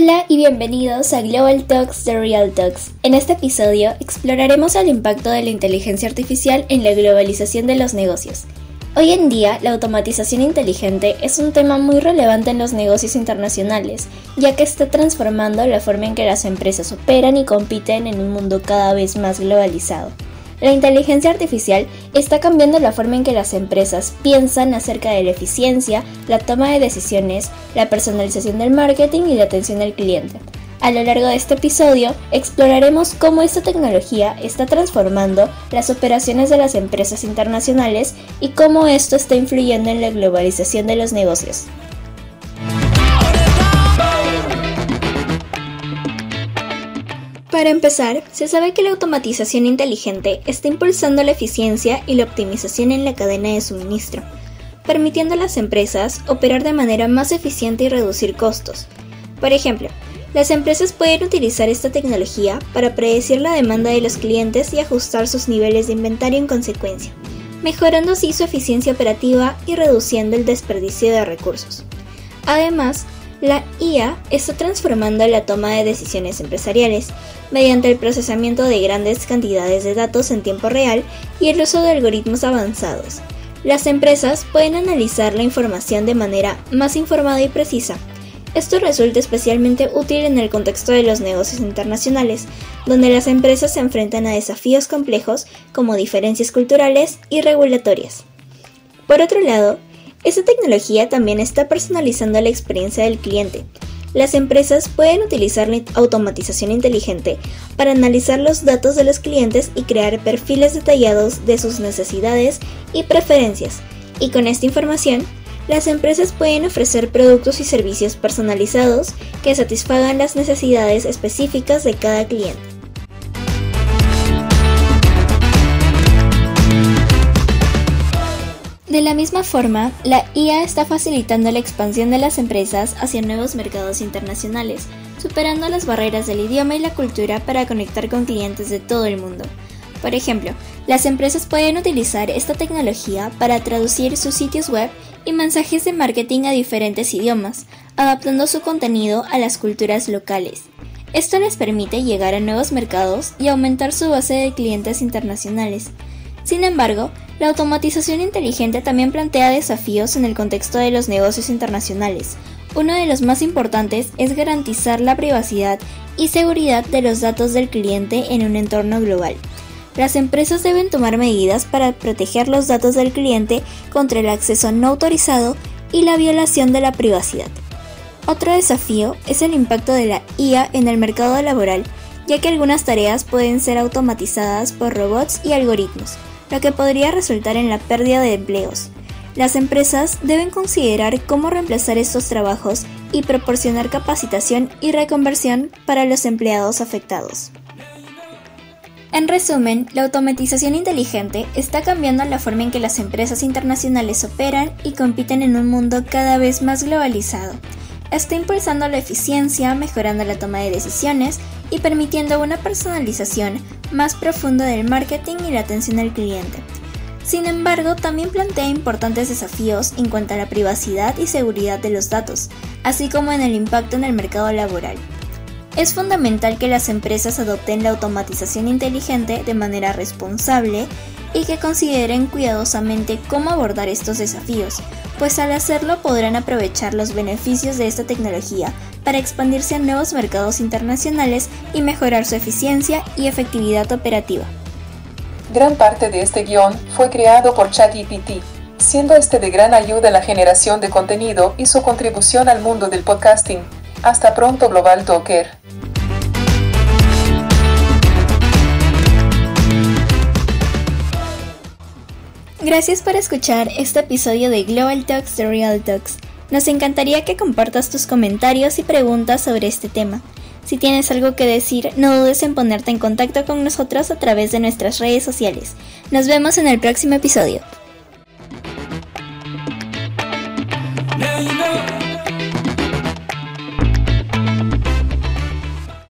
Hola y bienvenidos a Global Talks The Real Talks. En este episodio exploraremos el impacto de la inteligencia artificial en la globalización de los negocios. Hoy en día, la automatización inteligente es un tema muy relevante en los negocios internacionales, ya que está transformando la forma en que las empresas operan y compiten en un mundo cada vez más globalizado. La inteligencia artificial está cambiando la forma en que las empresas piensan acerca de la eficiencia, la toma de decisiones, la personalización del marketing y la atención al cliente. A lo largo de este episodio exploraremos cómo esta tecnología está transformando las operaciones de las empresas internacionales y cómo esto está influyendo en la globalización de los negocios. Para empezar, se sabe que la automatización inteligente está impulsando la eficiencia y la optimización en la cadena de suministro, permitiendo a las empresas operar de manera más eficiente y reducir costos. Por ejemplo, las empresas pueden utilizar esta tecnología para predecir la demanda de los clientes y ajustar sus niveles de inventario en consecuencia, mejorando así su eficiencia operativa y reduciendo el desperdicio de recursos. Además, la IA está transformando la toma de decisiones empresariales mediante el procesamiento de grandes cantidades de datos en tiempo real y el uso de algoritmos avanzados. Las empresas pueden analizar la información de manera más informada y precisa, esto resulta especialmente útil en el contexto de los negocios internacionales, donde las empresas se enfrentan a desafíos complejos como diferencias culturales y regulatorias. Por otro lado, esta tecnología también está personalizando la experiencia del cliente. Las empresas pueden utilizar la automatización inteligente para analizar los datos de los clientes y crear perfiles detallados de sus necesidades y preferencias, y con esta información las empresas pueden ofrecer productos y servicios personalizados que satisfagan las necesidades específicas de cada cliente. De la misma forma, la IA está facilitando la expansión de las empresas hacia nuevos mercados internacionales, superando las barreras del idioma y la cultura para conectar con clientes de todo el mundo. Por ejemplo, las empresas pueden utilizar esta tecnología para traducir sus sitios web y mensajes de marketing a diferentes idiomas, adaptando su contenido a las culturas locales. Esto les permite llegar a nuevos mercados y aumentar su base de clientes internacionales. Sin embargo, la automatización inteligente también plantea desafíos en el contexto de los negocios internacionales. Uno de los más importantes es garantizar la privacidad y seguridad de los datos del cliente en un entorno global. Las empresas deben tomar medidas para proteger los datos del cliente contra el acceso no autorizado y la violación de la privacidad. Otro desafío es el impacto de la IA en el mercado laboral, ya que algunas tareas pueden ser automatizadas por robots y algoritmos, lo que podría resultar en la pérdida de empleos. Las empresas deben considerar cómo reemplazar estos trabajos y proporcionar capacitación y reconversión para los empleados afectados. En resumen, la automatización inteligente está cambiando la forma en que las empresas internacionales operan y compiten en un mundo cada vez más globalizado. Está impulsando la eficiencia, mejorando la toma de decisiones y permitiendo una personalización más profunda del marketing y la atención al cliente. Sin embargo, también plantea importantes desafíos en cuanto a la privacidad y seguridad de los datos, así como en el impacto en el mercado laboral. Es fundamental que las empresas adopten la automatización inteligente de manera responsable y que consideren cuidadosamente cómo abordar estos desafíos, pues al hacerlo podrán aprovechar los beneficios de esta tecnología para expandirse a nuevos mercados internacionales y mejorar su eficiencia y efectividad operativa. Gran parte de este guion fue creado por ChatGPT, siendo este de gran ayuda en la generación de contenido y su contribución al mundo del podcasting. Hasta pronto Global Talker. Gracias por escuchar este episodio de Global Talks The Real Talks. Nos encantaría que compartas tus comentarios y preguntas sobre este tema. Si tienes algo que decir, no dudes en ponerte en contacto con nosotros a través de nuestras redes sociales. Nos vemos en el próximo episodio.